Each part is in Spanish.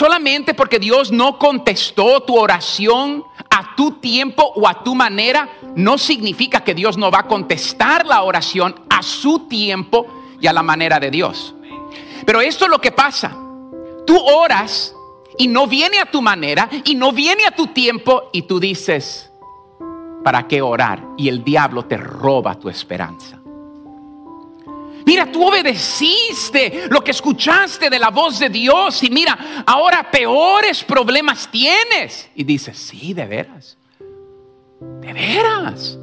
solamente porque Dios no contestó tu oración a tu tiempo o a tu manera, no significa que Dios no va a contestar la oración a su tiempo y a la manera de Dios. Pero esto es lo que pasa. Tú oras y no viene a tu manera y no viene a tu tiempo y tú dices, ¿para qué orar? Y el diablo te roba tu esperanza. Mira, tú obedeciste lo que escuchaste de la voz de Dios y mira, ahora peores problemas tienes. Y dices, sí, de veras. De veras.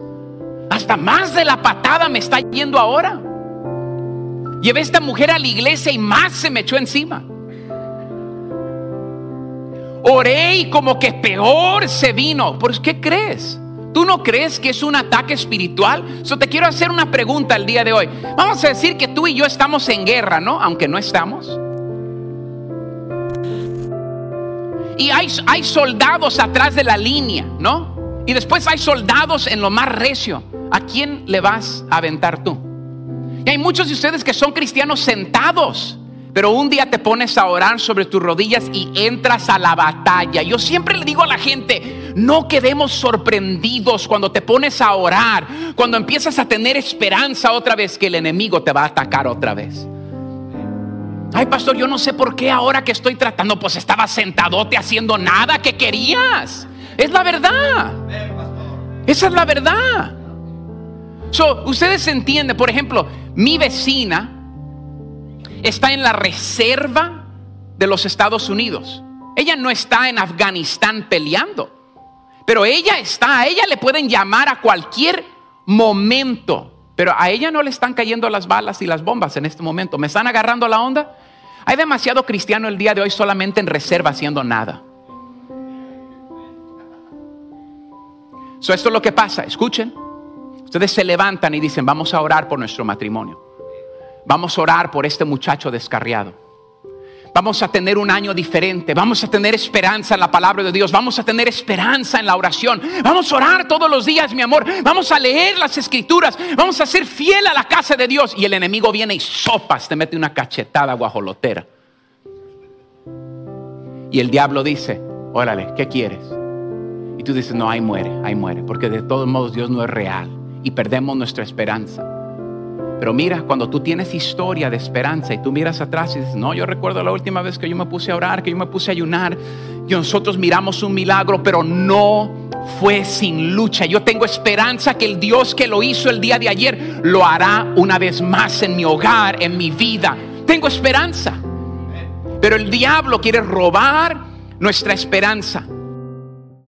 Hasta más de la patada me está yendo ahora. Llevé a esta mujer a la iglesia y más se me echó encima. Oré y como que peor se vino. ¿Por qué crees? ¿Tú no crees que es un ataque espiritual? So, te quiero hacer una pregunta el día de hoy. Vamos a decir que tú y yo estamos en guerra, ¿no? Aunque no estamos. Y hay, hay soldados atrás de la línea, ¿no? Y después hay soldados en lo más recio. ¿A quién le vas a aventar tú? Y hay muchos de ustedes que son cristianos sentados pero un día te pones a orar sobre tus rodillas y entras a la batalla. Yo siempre le digo a la gente, no quedemos sorprendidos cuando te pones a orar, cuando empiezas a tener esperanza otra vez que el enemigo te va a atacar otra vez. Ay, pastor, yo no sé por qué ahora que estoy tratando, pues estaba sentadote haciendo nada que querías. Es la verdad. Esa es la verdad. So, ustedes entienden, por ejemplo, mi vecina está en la reserva de los Estados Unidos. Ella no está en Afganistán peleando, pero ella está, a ella le pueden llamar a cualquier momento, pero a ella no le están cayendo las balas y las bombas en este momento. ¿Me están agarrando la onda? Hay demasiado cristiano el día de hoy solamente en reserva haciendo nada. So, esto es lo que pasa, escuchen. Ustedes se levantan y dicen, vamos a orar por nuestro matrimonio. Vamos a orar por este muchacho descarriado. Vamos a tener un año diferente. Vamos a tener esperanza en la palabra de Dios. Vamos a tener esperanza en la oración. Vamos a orar todos los días, mi amor. Vamos a leer las escrituras. Vamos a ser fiel a la casa de Dios. Y el enemigo viene y sopas, te mete una cachetada guajolotera. Y el diablo dice, órale, ¿qué quieres? Y tú dices, no, ahí muere, ahí muere. Porque de todos modos Dios no es real. Y perdemos nuestra esperanza. Pero mira, cuando tú tienes historia de esperanza y tú miras atrás y dices, no, yo recuerdo la última vez que yo me puse a orar, que yo me puse a ayunar, y nosotros miramos un milagro, pero no fue sin lucha. Yo tengo esperanza que el Dios que lo hizo el día de ayer lo hará una vez más en mi hogar, en mi vida. Tengo esperanza. Pero el diablo quiere robar nuestra esperanza.